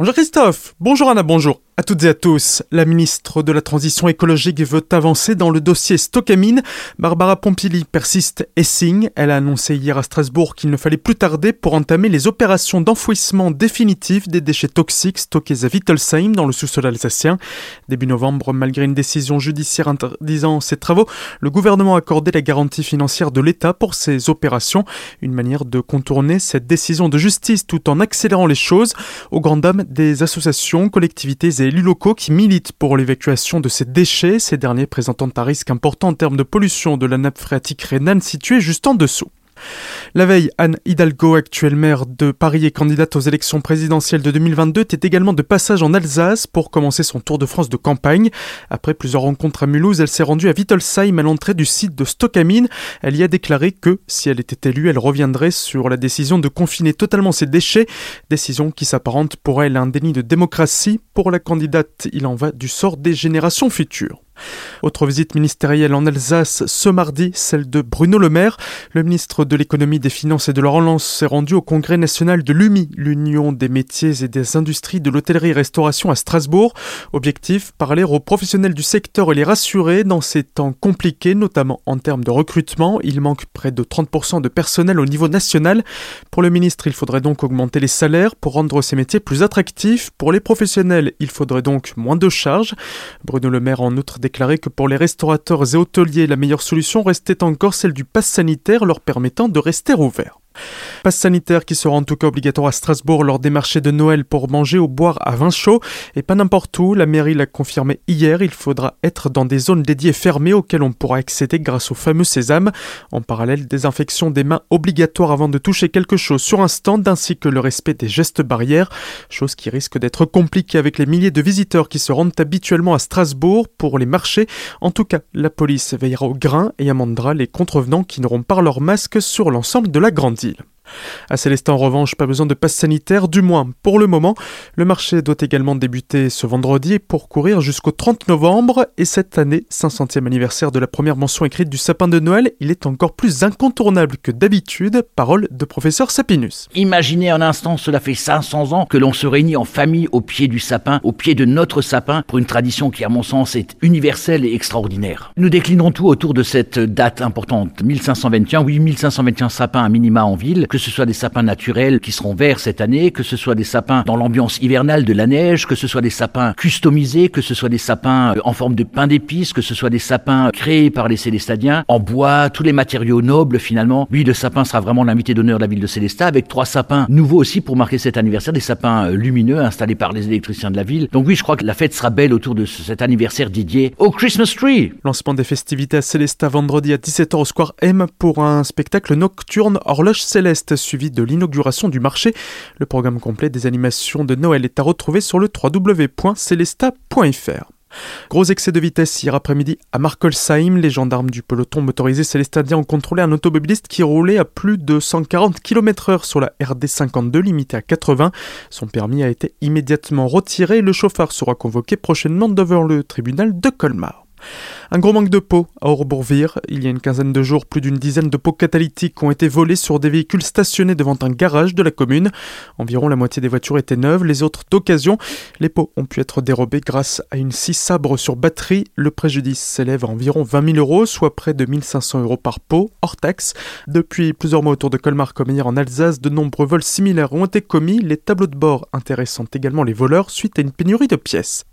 Bonjour Christophe, bonjour Anna, bonjour à toutes et à tous. La ministre de la Transition écologique veut avancer dans le dossier Stockamine. Barbara Pompili persiste et signe. Elle a annoncé hier à Strasbourg qu'il ne fallait plus tarder pour entamer les opérations d'enfouissement définitif des déchets toxiques stockés à Wittelsheim dans le sous-sol alsacien. Début novembre, malgré une décision judiciaire interdisant ces travaux, le gouvernement a accordé la garantie financière de l'État pour ces opérations. Une manière de contourner cette décision de justice tout en accélérant les choses. Au grand dam des associations, collectivités et élus locaux qui militent pour l'évacuation de ces déchets, ces derniers présentant un risque important en termes de pollution de la nappe phréatique rhénane située juste en dessous. La veille, Anne Hidalgo, actuelle maire de Paris et candidate aux élections présidentielles de 2022, était également de passage en Alsace pour commencer son tour de France de campagne. Après plusieurs rencontres à Mulhouse, elle s'est rendue à Wittelsheim à l'entrée du site de Stockamine. Elle y a déclaré que, si elle était élue, elle reviendrait sur la décision de confiner totalement ses déchets, décision qui s'apparente pour elle à un déni de démocratie. Pour la candidate, il en va du sort des générations futures. Autre visite ministérielle en Alsace ce mardi, celle de Bruno Le Maire. Le ministre de l'économie, des finances et de la relance s'est rendu au congrès national de l'UMI, l'Union des métiers et des industries de l'hôtellerie-restauration à Strasbourg. Objectif, parler aux professionnels du secteur et les rassurer dans ces temps compliqués, notamment en termes de recrutement. Il manque près de 30% de personnel au niveau national. Pour le ministre, il faudrait donc augmenter les salaires pour rendre ces métiers plus attractifs. Pour les professionnels, il faudrait donc moins de charges. Bruno Le Maire en outre déclaré que pour les restaurateurs et hôteliers, la meilleure solution restait encore celle du pass sanitaire leur permettant de rester ouverts. Passe sanitaire qui sera en tout cas obligatoire à Strasbourg lors des marchés de Noël pour manger ou boire à vin chaud et pas n'importe où. La mairie l'a confirmé hier. Il faudra être dans des zones dédiées fermées auxquelles on pourra accéder grâce au fameux sésame. En parallèle, désinfection des mains obligatoire avant de toucher quelque chose sur un stand ainsi que le respect des gestes barrières. Chose qui risque d'être compliquée avec les milliers de visiteurs qui se rendent habituellement à Strasbourg pour les marchés. En tout cas, la police veillera au grain et amendera les contrevenants qui n'auront pas leur masque sur l'ensemble de la grande île. À Célestin, en revanche, pas besoin de passe sanitaire, du moins pour le moment. Le marché doit également débuter ce vendredi pour courir jusqu'au 30 novembre. Et cette année, 500e anniversaire de la première mention écrite du sapin de Noël, il est encore plus incontournable que d'habitude. Parole de professeur Sapinus. Imaginez un instant, cela fait 500 ans que l'on se réunit en famille au pied du sapin, au pied de notre sapin, pour une tradition qui, à mon sens, est universelle et extraordinaire. Nous déclinons tout autour de cette date importante. 1521, oui, 1521 sapins à minima en ville, ce soit des sapins naturels qui seront verts cette année, que ce soit des sapins dans l'ambiance hivernale de la neige, que ce soit des sapins customisés, que ce soit des sapins euh, en forme de pain d'épices, que ce soit des sapins créés par les Célestadiens, en bois, tous les matériaux nobles finalement. Oui, le sapin sera vraiment l'invité d'honneur de la ville de Célestat, avec trois sapins nouveaux aussi pour marquer cet anniversaire, des sapins euh, lumineux installés par les électriciens de la ville. Donc oui, je crois que la fête sera belle autour de cet anniversaire dédié au Christmas Tree. Lancement des festivités à Célestat vendredi à 17h au Square M pour un spectacle nocturne horloge céleste suivi de l'inauguration du marché. Le programme complet des animations de Noël est à retrouver sur le www.celesta.fr. Gros excès de vitesse hier après-midi à Markolsheim. Les gendarmes du peloton motorisé célestadien ont contrôlé un automobiliste qui roulait à plus de 140 km/h sur la RD 52 limitée à 80. Son permis a été immédiatement retiré le chauffeur sera convoqué prochainement devant le tribunal de Colmar. Un gros manque de pots à Orbourvire. Il y a une quinzaine de jours, plus d'une dizaine de pots catalytiques ont été volés sur des véhicules stationnés devant un garage de la commune. Environ la moitié des voitures étaient neuves, les autres d'occasion. Les pots ont pu être dérobés grâce à une scie sabre sur batterie. Le préjudice s'élève à environ 20 000 euros, soit près de 1500 euros par pot, hors taxe. Depuis plusieurs mois autour de Colmar comme hier en Alsace, de nombreux vols similaires ont été commis. Les tableaux de bord intéressant également les voleurs suite à une pénurie de pièces.